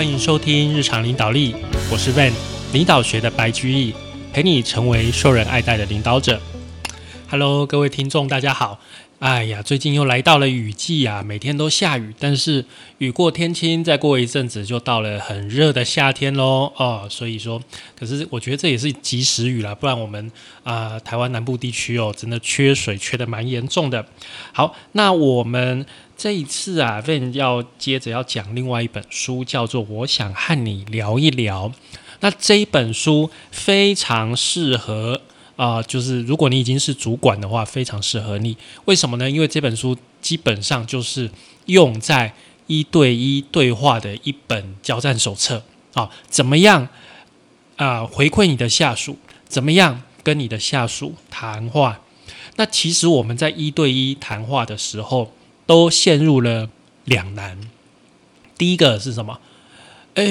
欢迎收听日常领导力，我是 Van，领导学的白居易，陪你成为受人爱戴的领导者。Hello，各位听众，大家好。哎呀，最近又来到了雨季啊，每天都下雨，但是雨过天晴，再过一阵子就到了很热的夏天喽。哦，所以说，可是我觉得这也是及时雨啦，不然我们啊，台湾南部地区哦，真的缺水缺的蛮严重的。好，那我们这一次啊，Van 要接着要讲另外一本书，叫做《我想和你聊一聊》。那这一本书非常适合。啊，就是如果你已经是主管的话，非常适合你。为什么呢？因为这本书基本上就是用在一对一对话的一本交战手册啊。怎么样啊？回馈你的下属？怎么样跟你的下属谈话？那其实我们在一对一谈话的时候，都陷入了两难。第一个是什么？哎，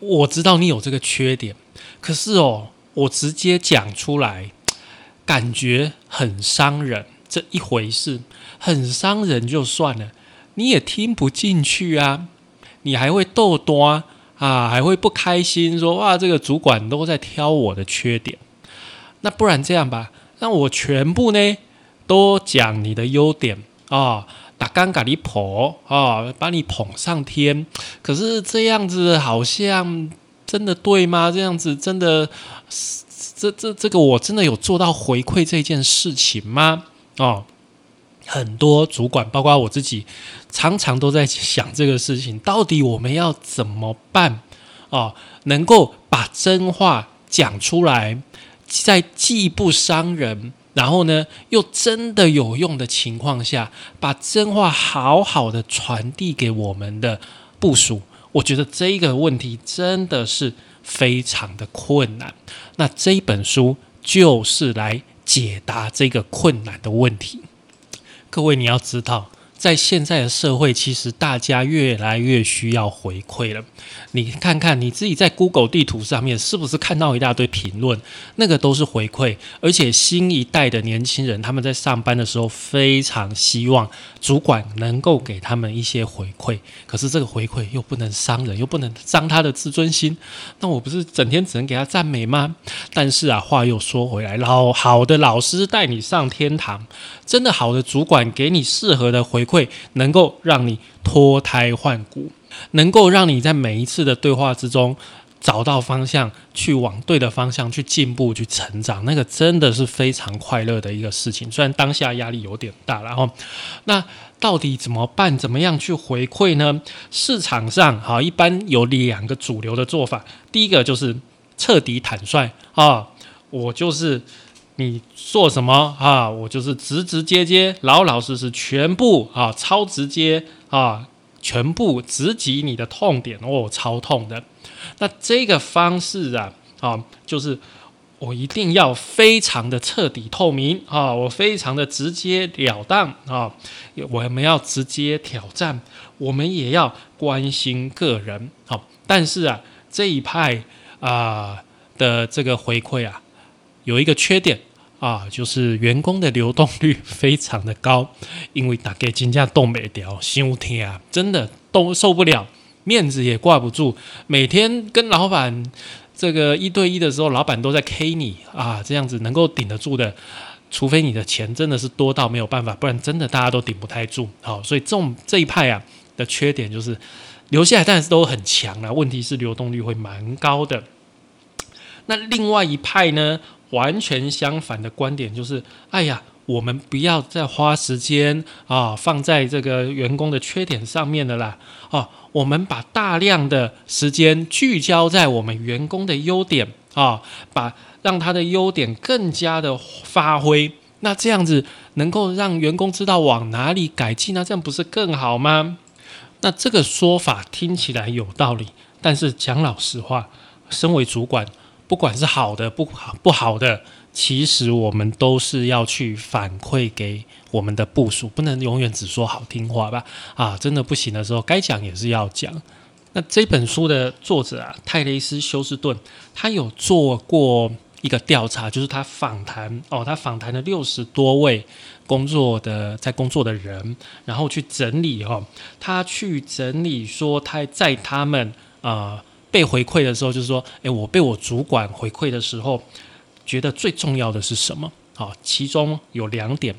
我知道你有这个缺点，可是哦。我直接讲出来，感觉很伤人，这一回事，很伤人就算了，你也听不进去啊，你还会逗多啊，还会不开心，说哇，这个主管都在挑我的缺点，那不然这样吧，让我全部呢都讲你的优点啊，打尴尬你捧啊，把你捧上天，可是这样子好像。真的对吗？这样子真的，这这这个我真的有做到回馈这件事情吗？哦，很多主管，包括我自己，常常都在想这个事情，到底我们要怎么办？哦，能够把真话讲出来，在既不伤人，然后呢又真的有用的情况下，把真话好好的传递给我们的部署。我觉得这个问题真的是非常的困难，那这一本书就是来解答这个困难的问题。各位，你要知道。在现在的社会，其实大家越来越需要回馈了。你看看你自己在 Google 地图上面，是不是看到一大堆评论？那个都是回馈。而且新一代的年轻人，他们在上班的时候非常希望主管能够给他们一些回馈。可是这个回馈又不能伤人，又不能伤他的自尊心。那我不是整天只能给他赞美吗？但是啊，话又说回来，老好的老师带你上天堂，真的好的主管给你适合的回。馈能够让你脱胎换骨，能够让你在每一次的对话之中找到方向，去往对的方向去进步、去成长，那个真的是非常快乐的一个事情。虽然当下压力有点大，然后那到底怎么办？怎么样去回馈呢？市场上哈，一般有两个主流的做法，第一个就是彻底坦率啊，我就是。你做什么啊？我就是直直接接、老老实实，全部啊，超直接啊，全部直击你的痛点哦，超痛的。那这个方式啊，啊，就是我一定要非常的彻底透明啊，我非常的直接了当啊，我们要直接挑战，我们也要关心个人。好，但是啊，这一派啊的这个回馈啊。有一个缺点啊，就是员工的流动率非常的高，因为大概金价动没掉，心天啊，真的都受不了，面子也挂不住，每天跟老板这个一对一的时候，老板都在 K 你啊，这样子能够顶得住的，除非你的钱真的是多到没有办法，不然真的大家都顶不太住。好，所以这种这一派啊的缺点就是留下来，但是都很强啊，问题是流动率会蛮高的。那另外一派呢？完全相反的观点就是：哎呀，我们不要再花时间啊，放在这个员工的缺点上面的啦。哦，我们把大量的时间聚焦在我们员工的优点啊，把让他的优点更加的发挥。那这样子能够让员工知道往哪里改进那这样不是更好吗？那这个说法听起来有道理，但是讲老实话，身为主管。不管是好的不好不好的，其实我们都是要去反馈给我们的部署，不能永远只说好听话吧？啊，真的不行的时候，该讲也是要讲。那这本书的作者啊，泰雷斯休斯顿，他有做过一个调查，就是他访谈哦，他访谈了六十多位工作的在工作的人，然后去整理哦，他去整理说他在他们。呃被回馈的时候，就是说，诶，我被我主管回馈的时候，觉得最重要的是什么？好，其中有两点。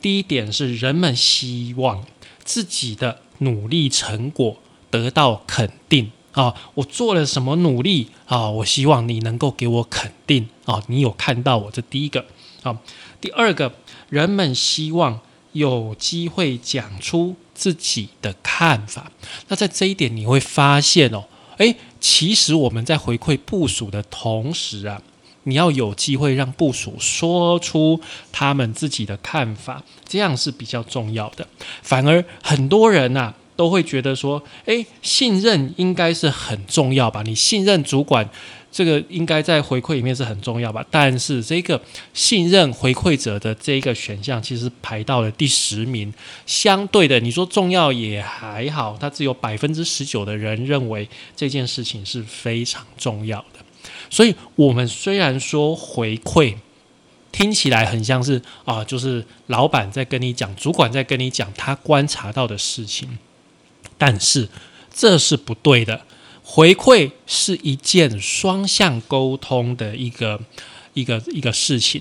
第一点是人们希望自己的努力成果得到肯定啊，我做了什么努力啊？我希望你能够给我肯定啊，你有看到我这第一个啊。第二个，人们希望有机会讲出自己的看法。那在这一点你会发现哦，诶，其实我们在回馈部署的同时啊。你要有机会让部署说出他们自己的看法，这样是比较重要的。反而很多人呐都会觉得说，诶，信任应该是很重要吧？你信任主管，这个应该在回馈里面是很重要吧？但是这个信任回馈者的这一个选项其实排到了第十名，相对的，你说重要也还好，它只有百分之十九的人认为这件事情是非常重要的。所以，我们虽然说回馈听起来很像是啊，就是老板在跟你讲，主管在跟你讲他观察到的事情，但是这是不对的。回馈是一件双向沟通的一个一个一个事情。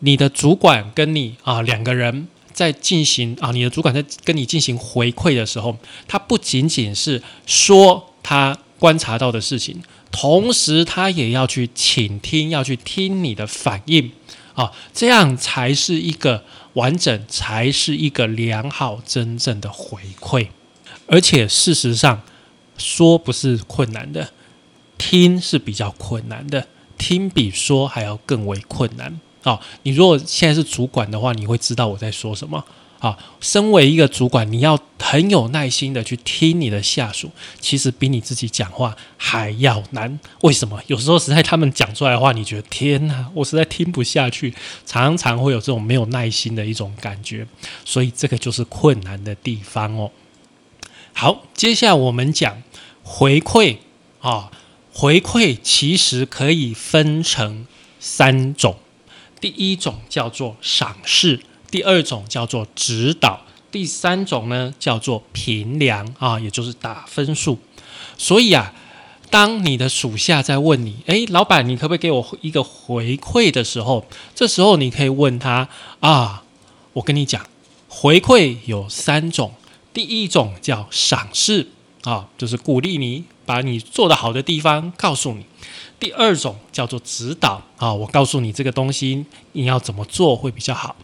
你的主管跟你啊两个人在进行啊，你的主管在跟你进行回馈的时候，他不仅仅是说他观察到的事情。同时，他也要去倾听，要去听你的反应啊，这样才是一个完整，才是一个良好、真正的回馈。而且，事实上，说不是困难的，听是比较困难的，听比说还要更为困难啊。你如果现在是主管的话，你会知道我在说什么。啊，身为一个主管，你要很有耐心的去听你的下属，其实比你自己讲话还要难。为什么？有时候实在他们讲出来的话，你觉得天哪，我实在听不下去，常常会有这种没有耐心的一种感觉。所以这个就是困难的地方哦。好，接下来我们讲回馈啊，回馈其实可以分成三种，第一种叫做赏识。第二种叫做指导，第三种呢叫做评量啊，也就是打分数。所以啊，当你的属下在问你，诶，老板，你可不可以给我一个回馈的时候，这时候你可以问他啊，我跟你讲，回馈有三种，第一种叫赏识啊，就是鼓励你，把你做的好的地方告诉你。第二种叫做指导啊，我告诉你这个东西你要怎么做会比较好。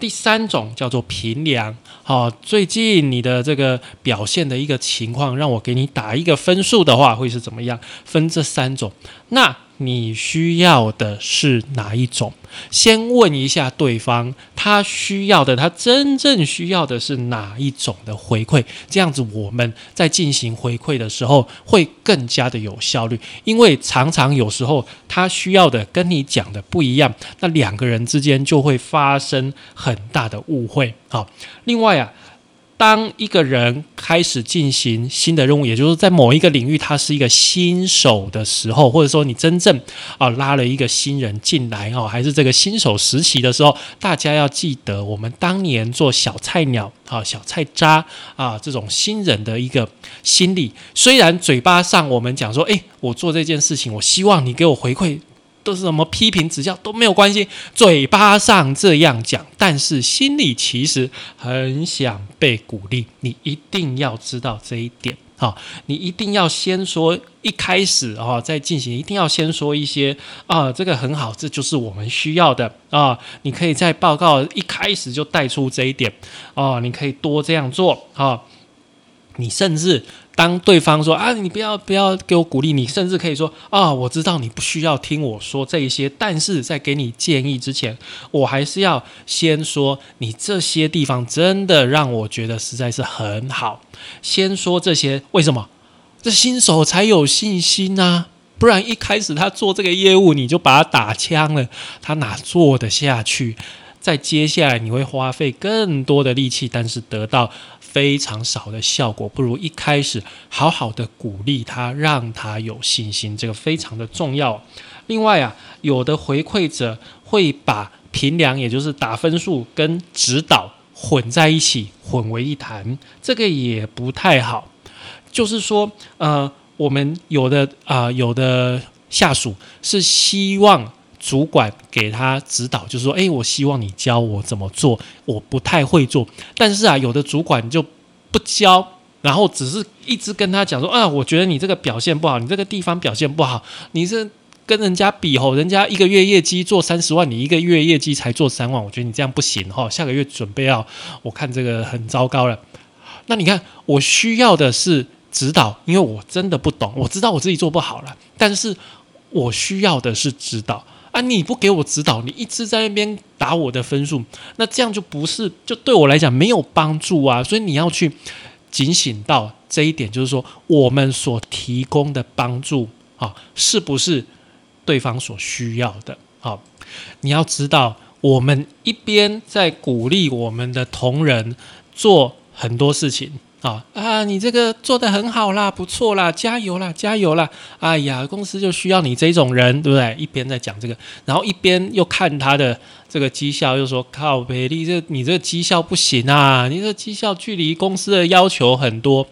第三种叫做评量，啊，最近你的这个表现的一个情况，让我给你打一个分数的话，会是怎么样？分这三种，那。你需要的是哪一种？先问一下对方，他需要的，他真正需要的是哪一种的回馈？这样子我们在进行回馈的时候会更加的有效率，因为常常有时候他需要的跟你讲的不一样，那两个人之间就会发生很大的误会。好，另外啊。当一个人开始进行新的任务，也就是在某一个领域他是一个新手的时候，或者说你真正啊拉了一个新人进来哦，还是这个新手实习的时候，大家要记得我们当年做小菜鸟啊、小菜渣啊这种新人的一个心理。虽然嘴巴上我们讲说，诶，我做这件事情，我希望你给我回馈。都是什么批评指教都没有关系，嘴巴上这样讲，但是心里其实很想被鼓励。你一定要知道这一点啊！你一定要先说一开始啊，在进行一定要先说一些啊，这个很好，这就是我们需要的啊！你可以在报告一开始就带出这一点啊，你可以多这样做啊！你甚至。当对方说啊，你不要不要给我鼓励，你甚至可以说啊，我知道你不需要听我说这一些，但是在给你建议之前，我还是要先说你这些地方真的让我觉得实在是很好。先说这些，为什么？这新手才有信心呐，不然一开始他做这个业务你就把他打枪了，他哪做得下去？在接下来你会花费更多的力气，但是得到。非常少的效果，不如一开始好好的鼓励他，让他有信心，这个非常的重要。另外啊，有的回馈者会把评量，也就是打分数跟指导混在一起，混为一谈，这个也不太好。就是说，呃，我们有的啊，有的下属是希望主管给他指导，就是说，哎，我希望你教我怎么做，我不太会做。但是啊，有的主管就不教，然后只是一直跟他讲说，啊，我觉得你这个表现不好，你这个地方表现不好，你是。跟人家比吼，人家一个月业绩做三十万，你一个月业绩才做三万，我觉得你这样不行哈。下个月准备要，我看这个很糟糕了。那你看，我需要的是指导，因为我真的不懂，我知道我自己做不好了，但是我需要的是指导啊！你不给我指导，你一直在那边打我的分数，那这样就不是，就对我来讲没有帮助啊！所以你要去警醒到这一点，就是说我们所提供的帮助啊，是不是？对方所需要的，好，你要知道，我们一边在鼓励我们的同仁做很多事情，啊啊，你这个做的很好啦，不错啦，加油啦，加油啦！哎呀，公司就需要你这种人，对不对？一边在讲这个，然后一边又看他的这个绩效，又说靠，贝利这你这个绩效不行啊，你这绩效距离公司的要求很多，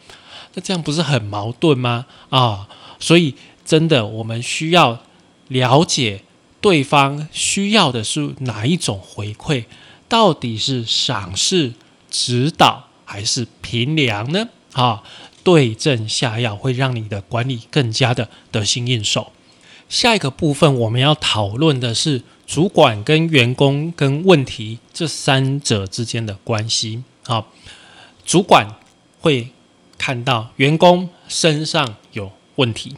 那这样不是很矛盾吗？啊，所以真的，我们需要。了解对方需要的是哪一种回馈，到底是赏识、指导还是评量呢？啊，对症下药会让你的管理更加的得心应手。下一个部分我们要讨论的是主管跟员工跟问题这三者之间的关系。好，主管会看到员工身上有问题，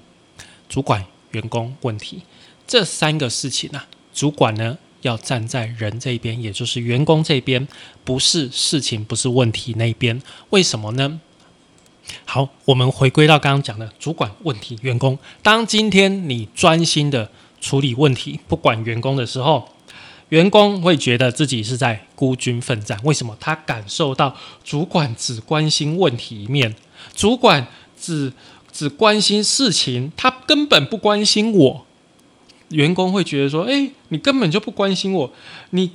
主管员工问题。这三个事情啊，主管呢要站在人这边，也就是员工这边，不是事情，不是问题那边。为什么呢？好，我们回归到刚刚讲的主管问题，员工。当今天你专心的处理问题，不管员工的时候，员工会觉得自己是在孤军奋战。为什么？他感受到主管只关心问题一面，主管只只关心事情，他根本不关心我。员工会觉得说：“哎，你根本就不关心我，你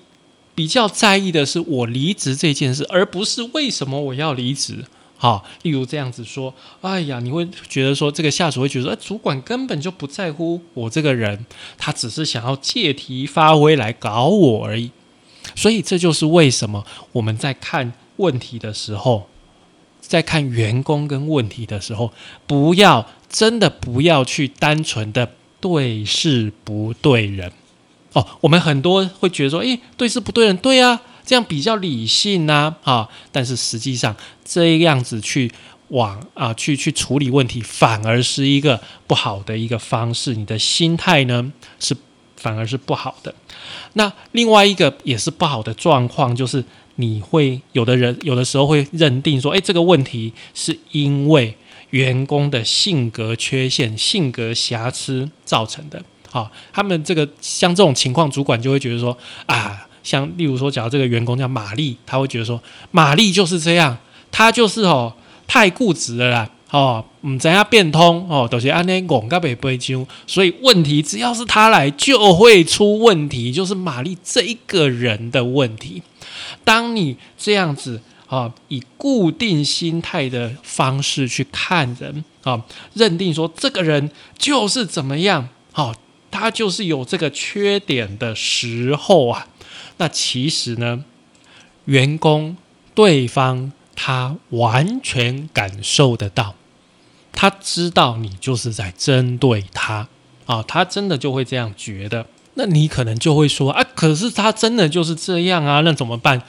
比较在意的是我离职这件事，而不是为什么我要离职。”好，例如这样子说：“哎呀，你会觉得说这个下属会觉得，哎，主管根本就不在乎我这个人，他只是想要借题发挥来搞我而已。”所以这就是为什么我们在看问题的时候，在看员工跟问题的时候，不要真的不要去单纯的。对事不对人，哦，我们很多会觉得说，诶，对事不对人，对啊，这样比较理性呐，啊，但是实际上这样子去往啊去去处理问题，反而是一个不好的一个方式，你的心态呢是反而是不好的。那另外一个也是不好的状况，就是你会有的人有的时候会认定说，诶，这个问题是因为。员工的性格缺陷、性格瑕疵造成的，好，他们这个像这种情况，主管就会觉得说啊，像例如说，假如这个员工叫玛丽，他会觉得说，玛丽就是这样，他就是哦太固执了啦，哦，唔怎样变通哦，都是安尼讲甲袂背就，所以问题只要是他来就会出问题，就是玛丽这一个人的问题。当你这样子。啊，以固定心态的方式去看人啊，认定说这个人就是怎么样，好，他就是有这个缺点的时候啊，那其实呢，员工对方他完全感受得到，他知道你就是在针对他啊，他真的就会这样觉得，那你可能就会说啊，可是他真的就是这样啊，那怎么办？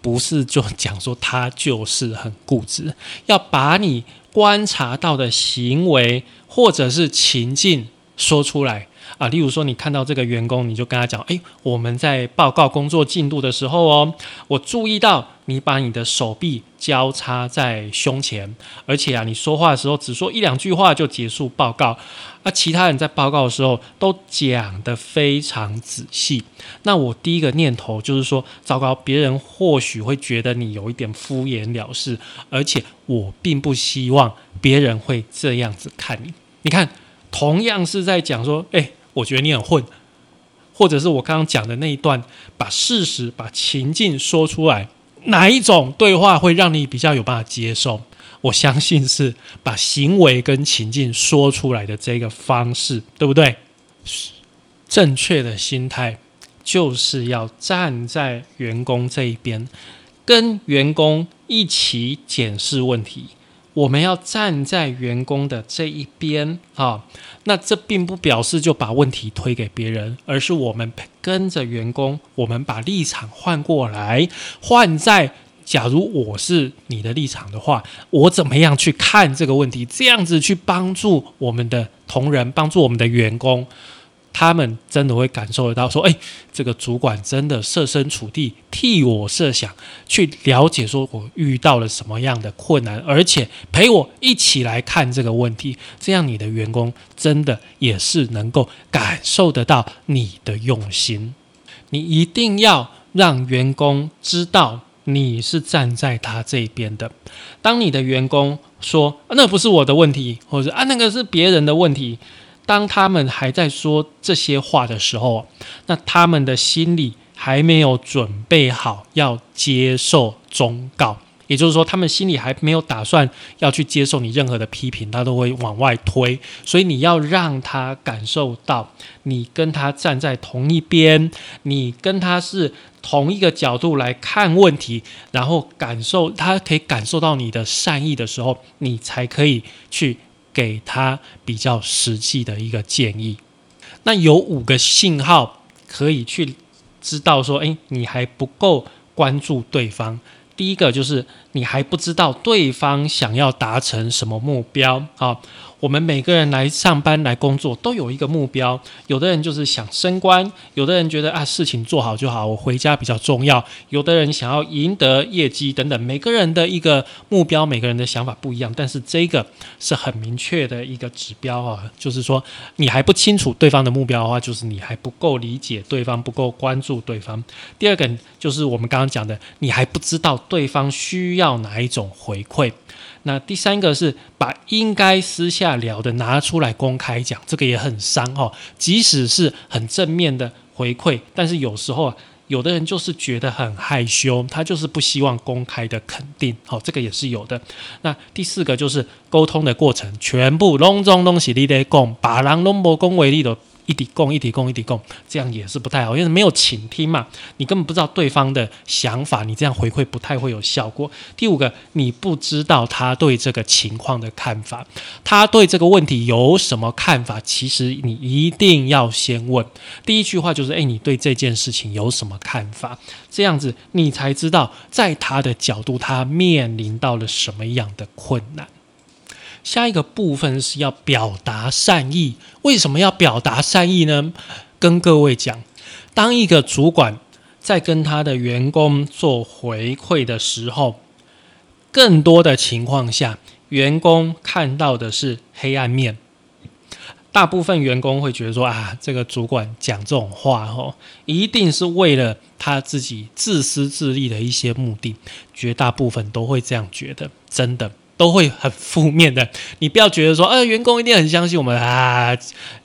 不是就讲说他就是很固执，要把你观察到的行为或者是情境说出来啊。例如说，你看到这个员工，你就跟他讲：“哎，我们在报告工作进度的时候哦，我注意到。”你把你的手臂交叉在胸前，而且啊，你说话的时候只说一两句话就结束报告，那其他人在报告的时候都讲得非常仔细。那我第一个念头就是说，糟糕，别人或许会觉得你有一点敷衍了事，而且我并不希望别人会这样子看你。你看，同样是在讲说，哎，我觉得你很混，或者是我刚刚讲的那一段，把事实、把情境说出来。哪一种对话会让你比较有办法接受？我相信是把行为跟情境说出来的这个方式，对不对？正确的心态就是要站在员工这一边，跟员工一起检视问题。我们要站在员工的这一边啊，那这并不表示就把问题推给别人，而是我们跟着员工，我们把立场换过来，换在假如我是你的立场的话，我怎么样去看这个问题？这样子去帮助我们的同仁，帮助我们的员工。他们真的会感受得到，说：“哎，这个主管真的设身处地替我设想，去了解说我遇到了什么样的困难，而且陪我一起来看这个问题。这样，你的员工真的也是能够感受得到你的用心。你一定要让员工知道你是站在他这边的。当你的员工说那不是我的问题，或者啊那个是别人的问题。”当他们还在说这些话的时候，那他们的心里还没有准备好要接受忠告，也就是说，他们心里还没有打算要去接受你任何的批评，他都会往外推。所以你要让他感受到你跟他站在同一边，你跟他是同一个角度来看问题，然后感受他可以感受到你的善意的时候，你才可以去。给他比较实际的一个建议。那有五个信号可以去知道说，诶，你还不够关注对方。第一个就是你还不知道对方想要达成什么目标啊。我们每个人来上班来工作都有一个目标，有的人就是想升官，有的人觉得啊事情做好就好，我回家比较重要，有的人想要赢得业绩等等，每个人的一个目标，每个人的想法不一样，但是这个是很明确的一个指标啊，就是说你还不清楚对方的目标的话，就是你还不够理解对方，不够关注对方。第二个就是我们刚刚讲的，你还不知道对方需要哪一种回馈。那第三个是把应该私下聊的拿出来公开讲，这个也很伤哦。即使是很正面的回馈，但是有时候啊，有的人就是觉得很害羞，他就是不希望公开的肯定，好，这个也是有的。那第四个就是沟通的过程，全部隆中东西你得讲，把人拢无恭维你的。一底供一底供一底供，这样也是不太好，因为没有倾听嘛，你根本不知道对方的想法，你这样回馈不太会有效果。第五个，你不知道他对这个情况的看法，他对这个问题有什么看法？其实你一定要先问，第一句话就是：哎，你对这件事情有什么看法？这样子你才知道，在他的角度，他面临到了什么样的困难。下一个部分是要表达善意。为什么要表达善意呢？跟各位讲，当一个主管在跟他的员工做回馈的时候，更多的情况下，员工看到的是黑暗面。大部分员工会觉得说啊，这个主管讲这种话哦，一定是为了他自己自私自利的一些目的。绝大部分都会这样觉得，真的。都会很负面的，你不要觉得说，呃，员工一定很相信我们啊，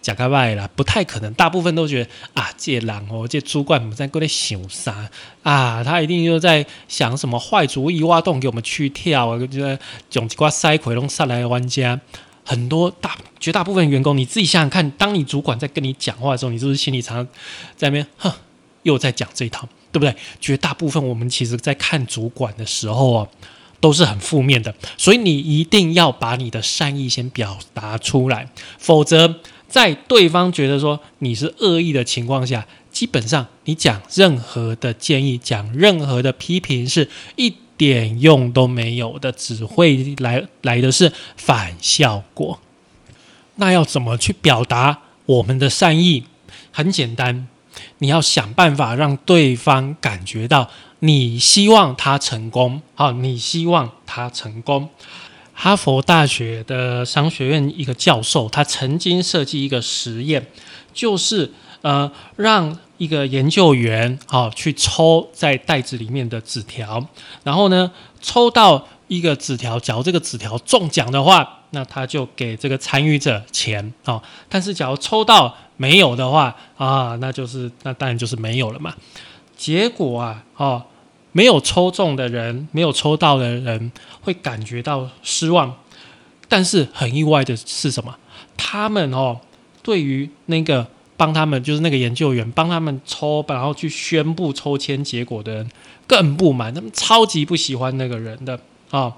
假开外啦，不太可能。大部分都觉得啊，这狼哦，这主管在过来想啥啊？他一定又在想什么坏主意，挖洞给我们去跳啊，就得囧瓜塞奎龙上来玩家。很多大绝大部分员工，你自己想想看，当你主管在跟你讲话的时候，你是不是心里常常在那边，哼，又在讲这一套，对不对？绝大部分我们其实在看主管的时候啊。都是很负面的，所以你一定要把你的善意先表达出来，否则在对方觉得说你是恶意的情况下，基本上你讲任何的建议、讲任何的批评是一点用都没有的，只会来来的是反效果。那要怎么去表达我们的善意？很简单，你要想办法让对方感觉到。你希望他成功，好，你希望他成功。哈佛大学的商学院一个教授，他曾经设计一个实验，就是呃，让一个研究员好去抽在袋子里面的纸条，然后呢，抽到一个纸条，假如这个纸条中奖的话，那他就给这个参与者钱啊。但是假如抽到没有的话啊，那就是那当然就是没有了嘛。结果啊，哦。没有抽中的人，没有抽到的人会感觉到失望。但是很意外的是什么？他们哦，对于那个帮他们，就是那个研究员帮他们抽，然后去宣布抽签结果的人更不满，他们超级不喜欢那个人的啊。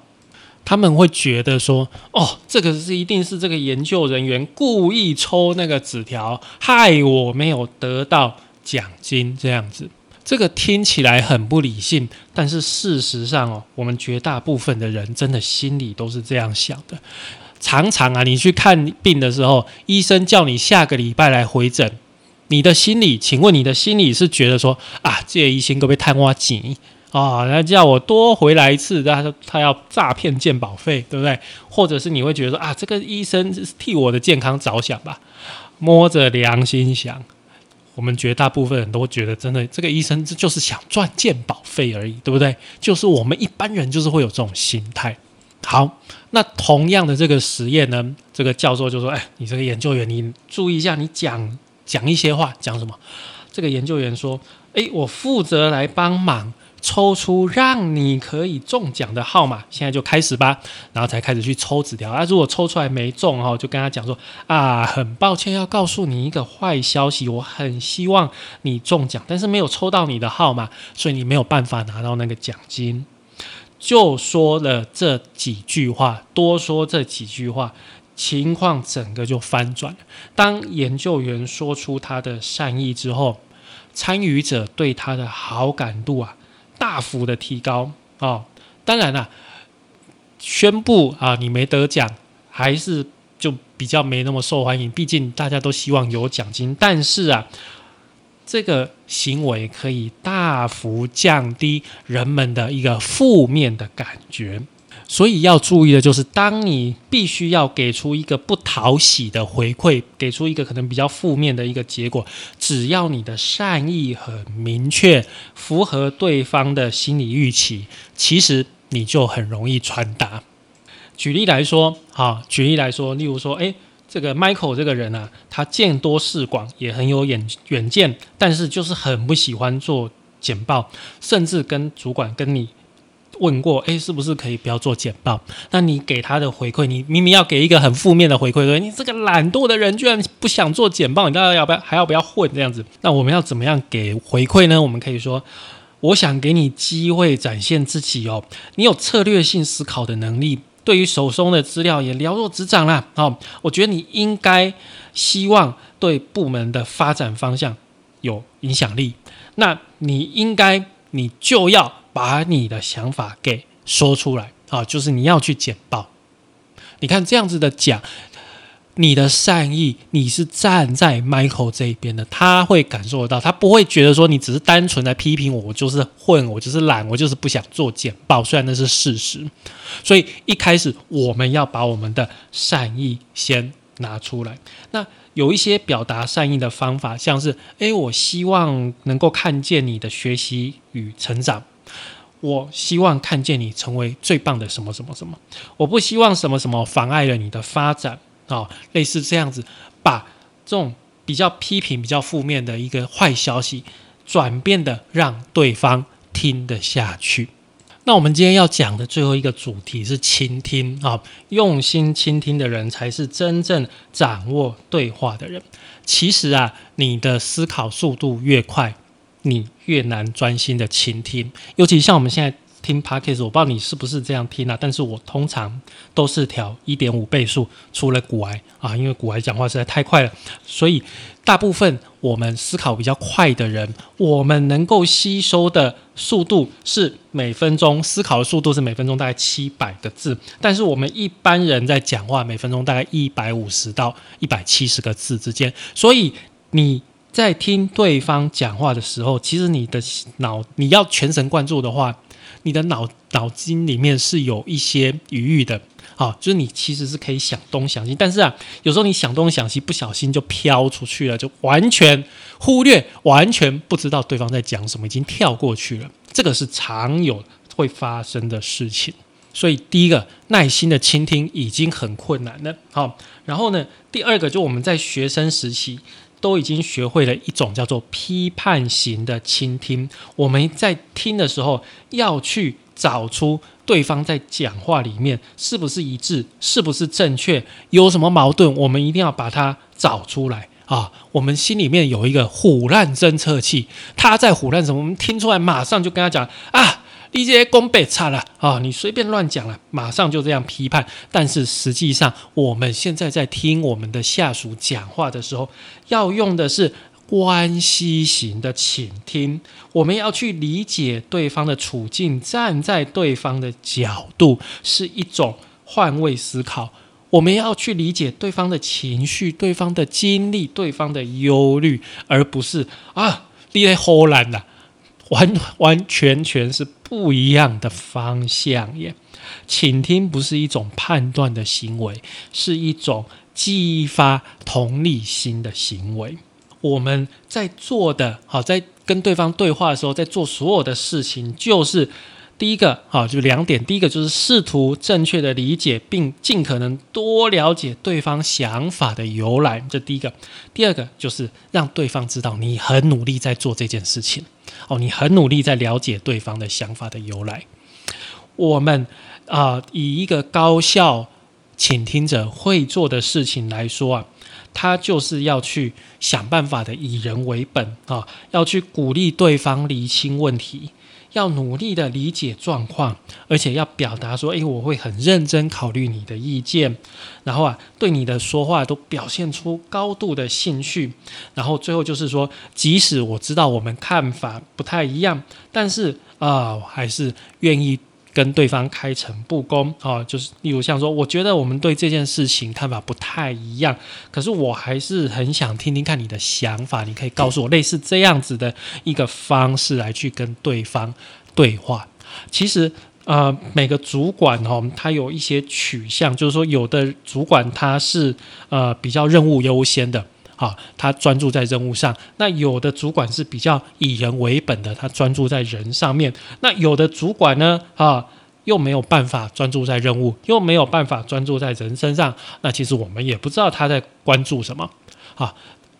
他们会觉得说：“哦，这个是一定是这个研究人员故意抽那个纸条，害我没有得到奖金。”这样子，这个听起来很不理性，但是事实上哦，我们绝大部分的人真的心里都是这样想的。常常啊，你去看病的时候，医生叫你下个礼拜来回诊，你的心里，请问你的心里是觉得说：“啊，这医生可不可以探我钱？”啊，那叫我多回来一次，他说他要诈骗健保费，对不对？或者是你会觉得说啊，这个医生是替我的健康着想吧？摸着良心想，我们绝大部分人都觉得，真的这个医生这就是想赚鉴保费而已，对不对？就是我们一般人就是会有这种心态。好，那同样的这个实验呢，这个教授就说：“哎，你这个研究员，你注意一下，你讲讲一些话，讲什么？”这个研究员说：“哎，我负责来帮忙。”抽出让你可以中奖的号码，现在就开始吧。然后才开始去抽纸条。啊，如果抽出来没中哦，就跟他讲说啊，很抱歉要告诉你一个坏消息，我很希望你中奖，但是没有抽到你的号码，所以你没有办法拿到那个奖金。就说了这几句话，多说这几句话，情况整个就翻转了。当研究员说出他的善意之后，参与者对他的好感度啊。大幅的提高哦，当然了，宣布啊你没得奖，还是就比较没那么受欢迎。毕竟大家都希望有奖金，但是啊，这个行为可以大幅降低人们的一个负面的感觉。所以要注意的就是，当你必须要给出一个不讨喜的回馈，给出一个可能比较负面的一个结果，只要你的善意很明确，符合对方的心理预期，其实你就很容易传达。举例来说，哈，举例来说，例如说，诶，这个 Michael 这个人啊，他见多识广，也很有远远见，但是就是很不喜欢做简报，甚至跟主管跟你。问过，哎，是不是可以不要做简报？那你给他的回馈，你明明要给一个很负面的回馈，对你这个懒惰的人居然不想做简报，你到底要不要还要不要混这样子？那我们要怎么样给回馈呢？我们可以说，我想给你机会展现自己哦，你有策略性思考的能力，对于手中的资料也了若指掌啦。哦，我觉得你应该希望对部门的发展方向有影响力，那你应该你就要。把你的想法给说出来啊，就是你要去简报。你看这样子的讲，你的善意，你是站在 Michael 这一边的，他会感受得到，他不会觉得说你只是单纯的批评我，我就是混，我就是懒，我就是不想做简报。虽然那是事实，所以一开始我们要把我们的善意先拿出来。那有一些表达善意的方法，像是诶，我希望能够看见你的学习与成长。我希望看见你成为最棒的什么什么什么，我不希望什么什么妨碍了你的发展啊，类似这样子，把这种比较批评、比较负面的一个坏消息，转变的让对方听得下去。那我们今天要讲的最后一个主题是倾听啊，用心倾听的人才是真正掌握对话的人。其实啊，你的思考速度越快。你越难专心的倾听，尤其像我们现在听 podcast，我不知道你是不是这样听啊？但是我通常都是调一点五倍速，除了古癌啊，因为古癌讲话实在太快了，所以大部分我们思考比较快的人，我们能够吸收的速度是每分钟思考的速度是每分钟大概七百个字，但是我们一般人在讲话每分钟大概一百五十到一百七十个字之间，所以你。在听对方讲话的时候，其实你的脑你要全神贯注的话，你的脑脑筋里面是有一些余裕的，啊，就是你其实是可以想东想西，但是啊，有时候你想东想西，不小心就飘出去了，就完全忽略，完全不知道对方在讲什么，已经跳过去了，这个是常有会发生的事情。所以第一个，耐心的倾听已经很困难了，好，然后呢，第二个就我们在学生时期。都已经学会了一种叫做批判型的倾听。我们在听的时候，要去找出对方在讲话里面是不是一致，是不是正确，有什么矛盾，我们一定要把它找出来啊！我们心里面有一个虎烂侦测器，他在虎烂什么，我们听出来，马上就跟他讲啊。一些功被差了啊！你随便乱讲了，马上就这样批判。但是实际上，我们现在在听我们的下属讲话的时候，要用的是关系型的倾听。我们要去理解对方的处境，站在对方的角度，是一种换位思考。我们要去理解对方的情绪、对方的经历、对方的忧虑，而不是啊，你在荷兰呐。完完全全是不一样的方向耶！倾听不是一种判断的行为，是一种激发同理心的行为。我们在做的，好，在跟对方对话的时候，在做所有的事情，就是第一个，啊，就两点。第一个就是试图正确的理解，并尽可能多了解对方想法的由来，这第一个。第二个就是让对方知道你很努力在做这件事情。哦，你很努力在了解对方的想法的由来。我们啊，以一个高效倾听者会做的事情来说啊，他就是要去想办法的以人为本啊，要去鼓励对方厘清问题。要努力的理解状况，而且要表达说：“诶，我会很认真考虑你的意见。”然后啊，对你的说话都表现出高度的兴趣。然后最后就是说，即使我知道我们看法不太一样，但是啊，还是愿意。跟对方开诚布公啊，就是例如像说，我觉得我们对这件事情看法不太一样，可是我还是很想听听看你的想法，你可以告诉我类似这样子的一个方式来去跟对方对话。其实呃，每个主管哦，他有一些取向，就是说有的主管他是呃比较任务优先的。啊，他专注在任务上。那有的主管是比较以人为本的，他专注在人上面。那有的主管呢，啊，又没有办法专注在任务，又没有办法专注在人身上。那其实我们也不知道他在关注什么。啊，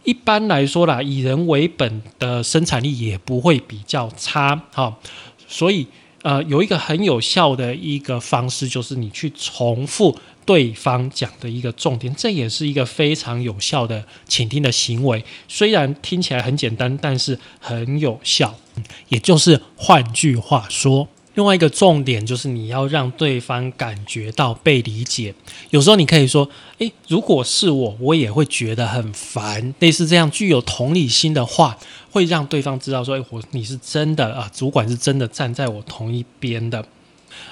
一般来说啦，以人为本的生产力也不会比较差。好，所以呃，有一个很有效的一个方式，就是你去重复。对方讲的一个重点，这也是一个非常有效的倾听的行为。虽然听起来很简单，但是很有效。也就是换句话说，另外一个重点就是你要让对方感觉到被理解。有时候你可以说：“诶，如果是我，我也会觉得很烦。”类似这样具有同理心的话，会让对方知道说：“诶，我你是真的啊，主管是真的站在我同一边的。”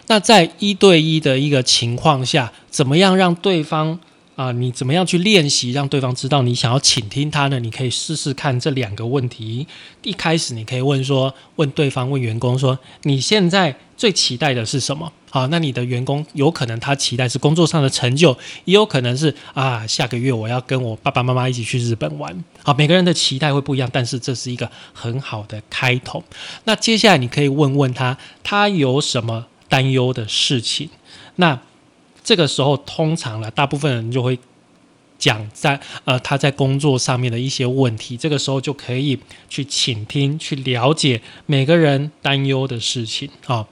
那在一对一的一个情况下，怎么样让对方啊？你怎么样去练习让对方知道你想要倾听他呢？你可以试试看这两个问题。一开始你可以问说，问对方问员工说，你现在最期待的是什么？好，那你的员工有可能他期待是工作上的成就，也有可能是啊，下个月我要跟我爸爸妈妈一起去日本玩。好，每个人的期待会不一样，但是这是一个很好的开头。那接下来你可以问问他，他有什么？担忧的事情，那这个时候通常呢，大部分人就会讲在呃他在工作上面的一些问题，这个时候就可以去倾听，去了解每个人担忧的事情啊。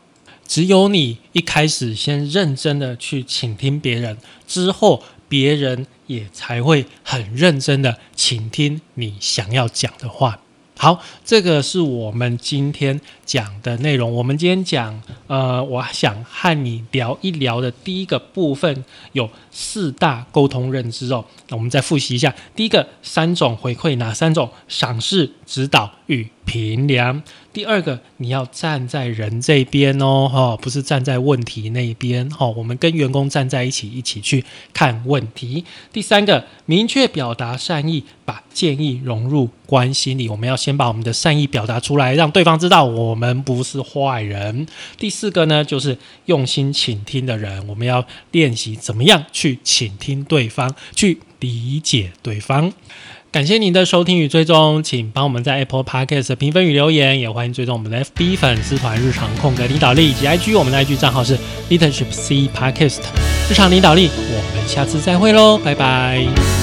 只有你一开始先认真的去倾听别人，之后别人也才会很认真的倾听你想要讲的话。好，这个是我们今天讲的内容。我们今天讲，呃，我想和你聊一聊的第一个部分有四大沟通认知哦。那我们再复习一下，第一个三种回馈，哪三种？赏识、指导与平凉。第二个，你要站在人这边哦，哈，不是站在问题那边，哈。我们跟员工站在一起，一起去看问题。第三个，明确表达善意，把建议融入关系里。我们要先把我们的善意表达出来，让对方知道我们不是坏人。第四个呢，就是用心倾听的人，我们要练习怎么样去倾听对方，去理解对方。感谢您的收听与追踪，请帮我们在 Apple Podcast 评分与留言，也欢迎追踪我们的 FB 粉丝团日常空格领导力以及 IG，我们的 IG 账号是 Leadership C Podcast 日常领导力，我们下次再会喽，拜拜。